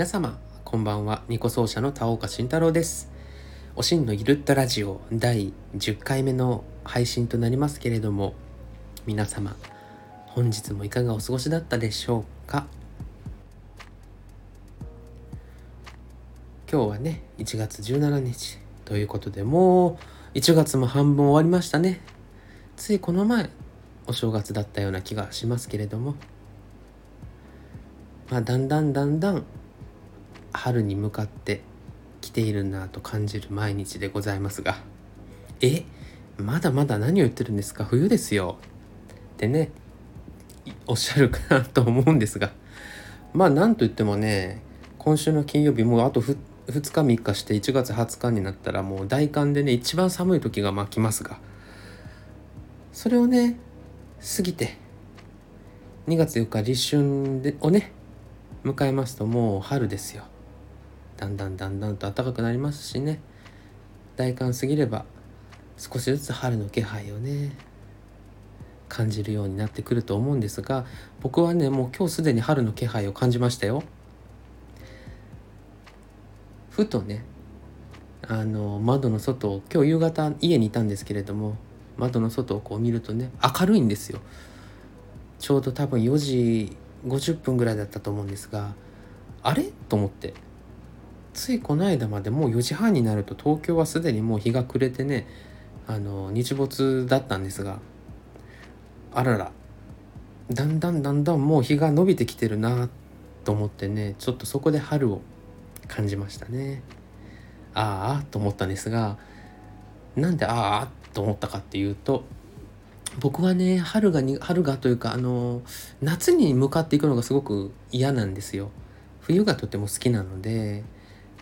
皆様こんばんは。ニコ奏者の田岡慎太郎です。おしんのゆるっとラジオ第10回目の配信となりますけれども皆様本日もいかがお過ごしだったでしょうか？今日はね1月17日ということでもう1月も半分終わりましたね。ついこの前お正月だったような気がしますけれども。まあだんだんだんだん春に向かってきているなと感じる毎日でございますが。えまだまだ何を言ってるんですか？冬ですよ。ってねおっしゃるかなと思うんですが。まあなんといってもね今週の金曜日もうあと 2, 2日3日して1月20日になったらもう大寒でね一番寒い時がまあ来ますが。それをね過ぎて2月4日立春でをね迎えますともう春ですよ。だんだんだんだんと暖かくなりますしね。大寒過ぎれば少しずつ春の気配をね感じるようになってくると思うんですが僕はねもう今日すでに春の気配を感じましたよ。ふとねあの窓の外を今日夕方家にいたんですけれども窓の外をこう見るとね明るいんですよ。ちょうど多分4時50分ぐらいだったと思うんですがあれ？と思って。ついこの間までもう4時半になると東京はすでにもう日が暮れてねあの日没だったんですがあららだんだんだんだんもう日が伸びてきてるなと思ってねちょっとそこで春を感じましたね。ああと思ったんですがなんでああと思ったかっていうと僕はね春がに春がというかあの夏に向かっていくのがすごく嫌なんですよ。冬がとても好きなので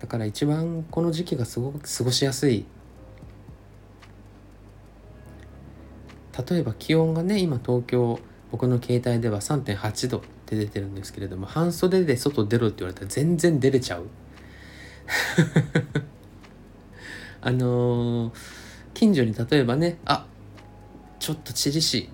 だから一番この時期がすごく過ごしやすい。例えば気温がね今東京僕の携帯では3.8度って出てるんですけれども半袖で外出ろって言われたら全然出れちゃう。あのー、近所に例えばねあちょっとチリシ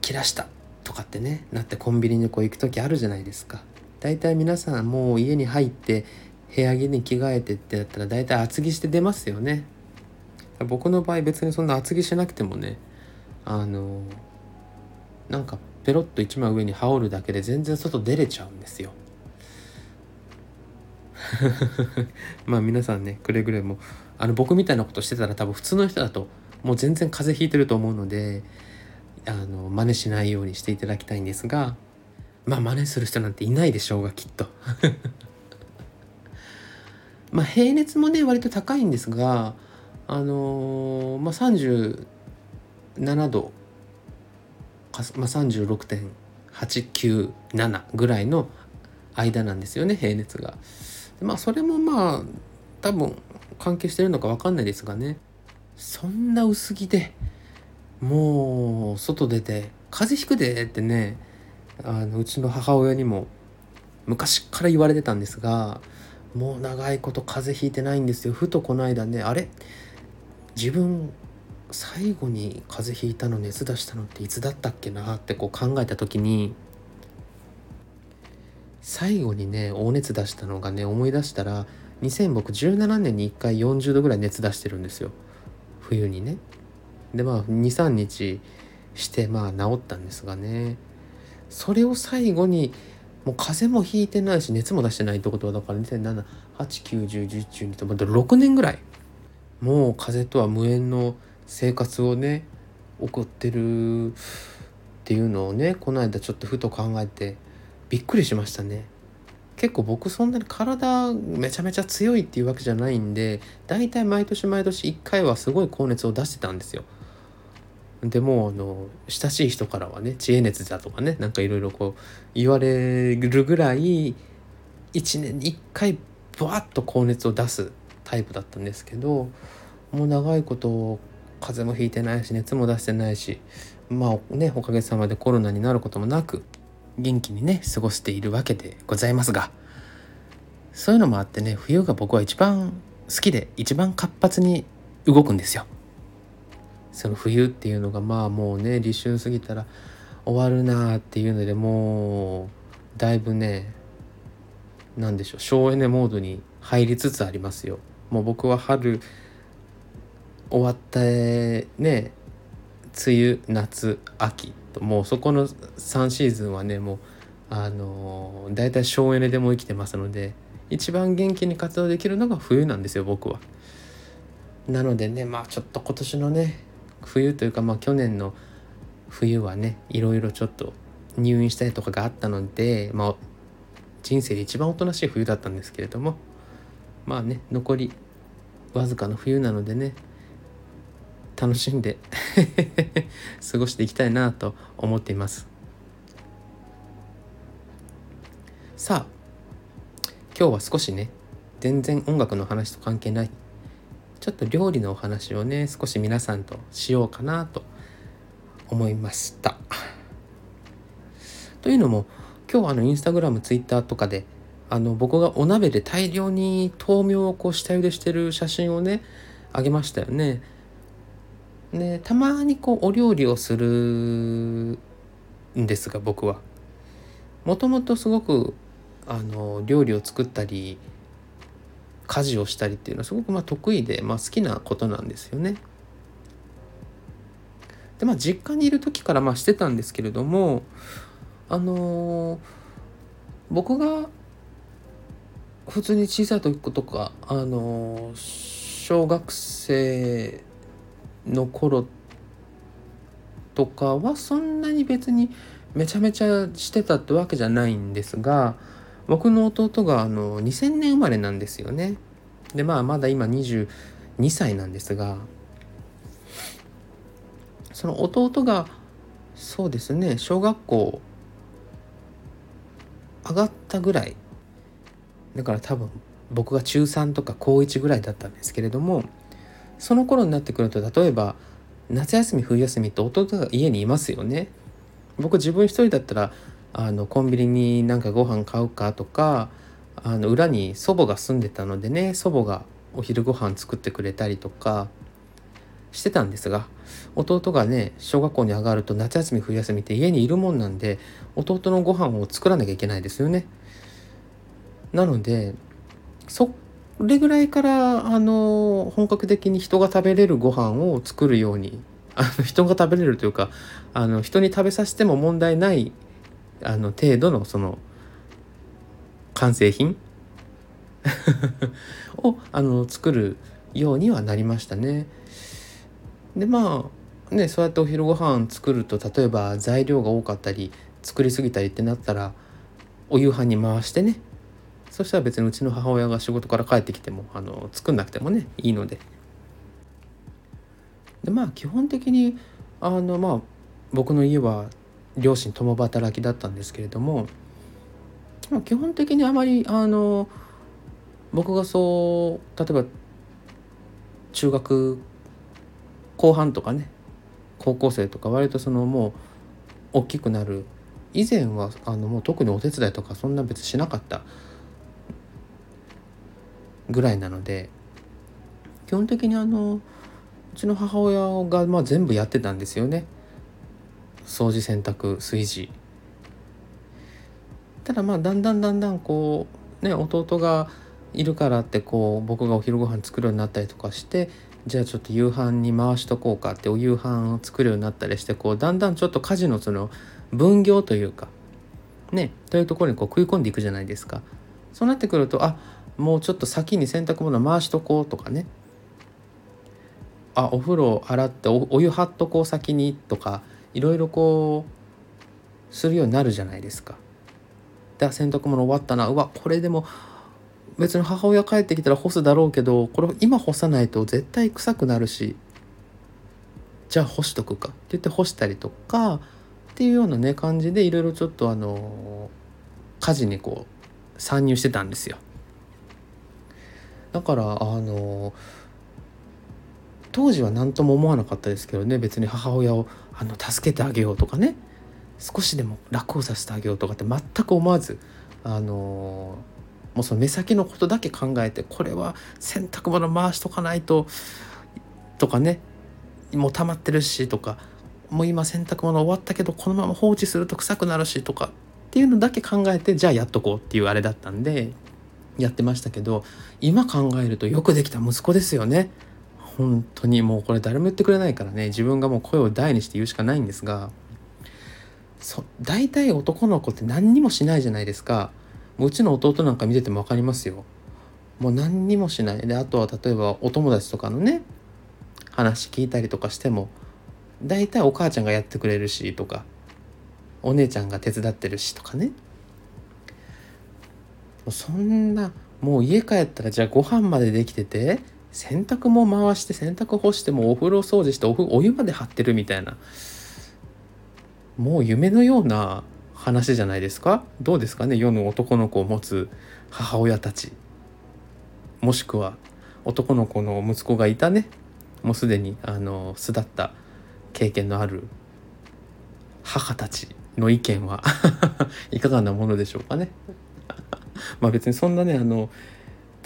切らしたとかってねなってコンビニにこう行く時あるじゃないですか。大体皆さんもう家に入って部屋着に着替えてってやったら大体厚着して出ますよね。僕の場合別にそんな厚着しなくてもねあのなんかペロッと一枚上に羽織るだけで全然外出れちゃうんですよ。まあ皆さんねくれぐれもあの僕みたいなことしてたら多分普通の人だともう全然風邪ひいてると思うのであの真似しないようにしていただきたいんですがまあ真似する人なんていないでしょうがきっと。まあ平熱もね割と高いんですがあのー、まあ37度かまあ、36.897ぐらいの間なんですよね平熱が。まあそれもまあ多分関係してるのか分かんないですがねそんな薄着でもう外出て「風邪ひくで」ってねあのうちの母親にも昔から言われてたんですがもう長いこと風邪ひいてないんですよ。ふとこの間ねあれ？自分最後に風邪ひいたの熱出したのっていつだったっけなってこう考えた時に最後にね大熱出したのがね思い出したら2017年に1回40度ぐらい熱出してるんですよ。冬にね。でまあ23日してまあ治ったんですがね。それを最後にもう風邪もひいてないし熱も出してないってことはだから200789101112とまだ6年ぐらいもう風邪とは無縁の生活をね送ってるっていうのをねこの間ちょっとふと考えてびっくりしましたね。結構僕そんなに体めちゃめちゃ強いっていうわけじゃないんで大体毎年毎年1回はすごい高熱を出してたんですよ。でもあの親しい人からはね知恵熱だとかねなんかいろいろこう言われるぐらい1年に1回ブワッと高熱を出すタイプだったんですけどもう長いこと風邪もひいてないし熱も出してないしまあねおかげさまでコロナになることもなく元気にね過ごしているわけでございますがそういうのもあってね冬が僕は一番好きで一番活発に動くんですよ。その冬っていうのがまあもうね立春過ぎたら終わるなっていうのでもうだいぶね何でしょう省エネモードに入りつつありますよ。もう僕は春終わったね梅雨夏秋ともうそこの3シーズンはねもうあの大体省エネでも生きてますので一番元気に活動できるのが冬なんですよ僕は。なのでねまあちょっと今年のね冬というかまあ去年の冬はねいろいろちょっと入院したりとかがあったのでまあ人生で一番おとなしい冬だったんですけれどもまあね残りわずかの冬なのでね楽しんで 過ごしていきたいなと思っています。さあ今日は少しね全然音楽の話と関係ないちょっと料理のお話をね少し皆さんとしようかなと思いましたというのも今日あのインスタグラムツイッターとかであの僕がお鍋で大量に豆苗をこう下茹でしてる写真をねあげましたよね。でたまにこうお料理をするんですが僕は。もともとすごくあの料理を作ったり家事をしたりっていうのはすごくまあ得意で、まあ、好きなことなんですよね。でまあ実家にいる時からまあしてたんですけれどもあのー、僕が普通に小さい時とかあの小学生の頃とかはそんなに別にめちゃめちゃしてたってわけじゃないんですが僕の弟があの2000年生まれなんですよね。でまあまだ今22歳なんですがその弟がそうですね小学校上がったぐらいだから多分僕が中3とか高1ぐらいだったんですけれどもその頃になってくると例えば夏休み冬休みって弟が家にいますよね。僕自分一人だったらあのコンビニになんかご飯買うかとかあの裏に祖母が住んでたのでね祖母がお昼ご飯作ってくれたりとかしてたんですが弟がね小学校に上がると夏休み冬休みって家にいるもんなんで弟のご飯を作らなきゃいけないですよね。なのでそれぐらいからあの本格的に人が食べれるご飯を作るようにあの人が食べれるというかあの人に食べさせても問題ないあの程度のその完成品？をあの作るようにはなりましたね。でまあねそうやってお昼ご飯作ると例えば材料が多かったり作りすぎたりってなったらお夕飯に回してね。そしたら別にうちの母親が仕事から帰ってきてもあの作んなくてもねいいので。でまあ基本的にあのまあ僕の家は両親共働きだったんですけれども、基本的にあまりあの僕がそう例えば中学後半とかね高校生とか割とそのもう大きくなる。以前はあのもう特にお手伝いとかそんな別しなかった。ぐらいなので基本的にあのうちの母親がまあ全部やってたんですよね。掃除洗濯炊事ただまあだんだんだんだんこうね弟がいるからってこう僕がお昼ご飯作るようになったりとかしてじゃあちょっと夕飯に回しとこうかってお夕飯を作るようになったりしてこうだんだんちょっと家事のその分業というかねというところにこう食い込んでいくじゃないですか。そうなってくるとあもうちょっと先に洗濯物回しとこうとかねあお風呂洗っておお湯張っとこう先にとかいろいろこうするようになるじゃないですか。で洗濯物終わったなうわこれでも別に母親帰ってきたら干すだろうけどこれ今干さないと絶対臭くなるしじゃあ干しとくかって言って干したりとかっていうようなね感じでいろいろちょっとあの家事にこう参入してたんですよ。だからあの当時は何とも思わなかったですけどね別に母親をあの助けてあげようとかね。少しでも楽をさせてあげようとかって全く思わずあのもうその目先のことだけ考えてこれは洗濯物回しとかないととかね。もう溜まってるしとか。もう今洗濯物終わったけどこのまま放置すると臭くなるしとか。っていうのだけ考えてじゃあやっとこうっていうあれだったんでやってましたけど今考えるとよくできた息子ですよね。本当にもうこれ誰も言ってくれないからね。自分がもう声を大にして言うしかないんですがそ大体男の子って何にもしないじゃないですか。もううちの弟なんか見てても分かりますよ。もう何にもしない。であとは例えばお友達とかのね話聞いたりとかしても大体お母ちゃんがやってくれるしとかお姉ちゃんが手伝ってるしとかね。そんなもう家帰ったらじゃあご飯までできてて洗濯も回して洗濯干してもお風呂掃除しておお湯まで張ってるみたいな。もう夢のような話じゃないですか？どうですかね？世の男の子を持つ母親たち。もしくは男の子の息子がいたね。もうすでにあの巣立った経験のある母たちの意見は いかがなものでしょうかね？まあ別にそんなねあの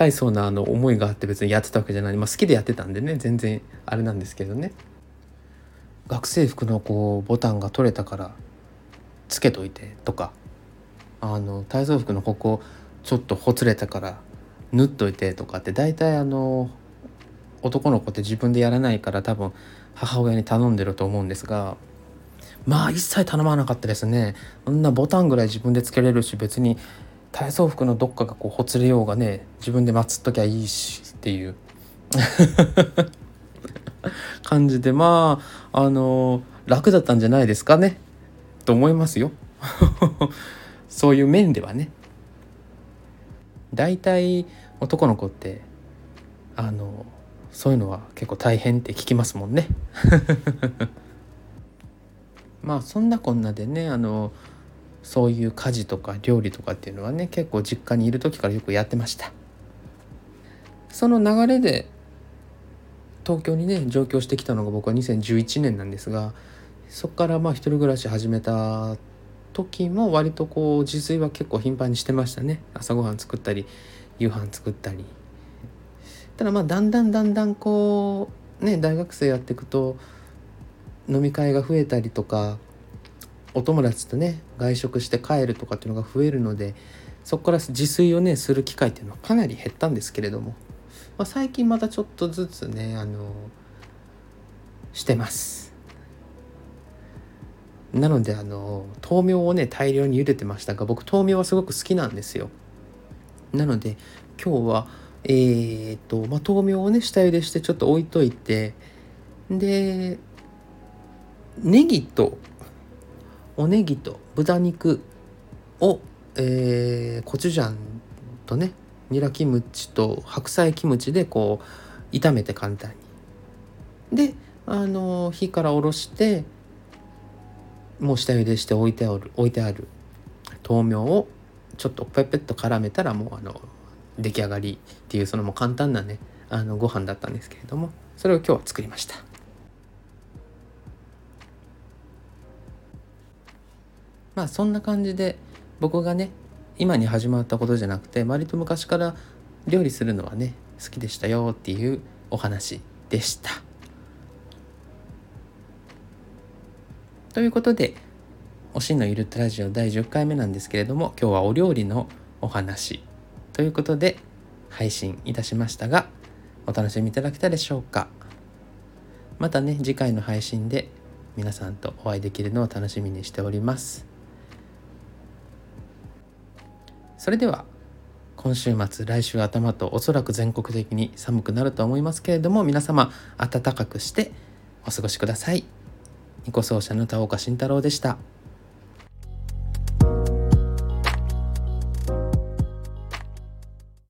大層なあの思いがあって別にやってたわけじゃない、まあ、好きでやってたんでね全然あれなんですけどね。学生服のこうボタンが取れたからつけといてとかあの体操服のここちょっとほつれたから縫っといてとかって大体あの男の子って自分でやらないから多分母親に頼んでると思うんですがまあ一切頼まなかったですね。そんなボタンぐらい自分でつけれるし別に体操服のどっかがこうほつれようがね自分で祀っときゃいいしっていう。感じでまああの楽だったんじゃないですかね？と思いますよ。そういう面ではね。大体男の子ってあのそういうのは結構大変って聞きますもんね。まあそんなこんなでねあのそういう家事とか料理とかっていうのはね結構実家にいる時からよくやってました。その流れで東京にね上京してきたのが僕は2011年なんですがそこからまあ一人暮らし始めた時も割とこう自炊は結構頻繁にしてましたね。朝ごはん作ったり夕飯作ったり。ただまあだんだんだんだんこうね大学生やっていくと飲み会が増えたりとかお友達とね外食して帰るとかっていうのが増えるのでそこから自炊をねする機会っていうのはかなり減ったんですけれども、まあ、最近またちょっとずつねあのしてます。なのであの豆苗をね大量に茹でてましたが僕豆苗はすごく好きなんですよ。なので今日はえー、っとまあ豆苗をね下茹でしてちょっと置いといてでネギとおネギと豚肉を、えー、コチュジャンとねニラキムチと白菜キムチでこう炒めて簡単にであの火から下ろしてもう下茹でして置いてある置いてある豆苗をちょっとペペッと絡めたらもうあの出来上がりっていうそのもう簡単なねあのご飯だったんですけれどもそれを今日は作りました。まあそんな感じで僕がね今に始まったことじゃなくて割と昔から料理するのはね好きでしたよっていうお話でした。ということで「おしんのゆるっとラジオ」第10回目なんですけれども今日はお料理のお話。ということで配信いたしましたがお楽しみいただけたでしょうか。またね次回の配信で皆さんとお会いできるのを楽しみにしております。それでは今週末来週頭とおそらく全国的に寒くなると思いますけれども皆様暖かくしてお過ごしください。ニコ奏者の田岡慎太郎でした。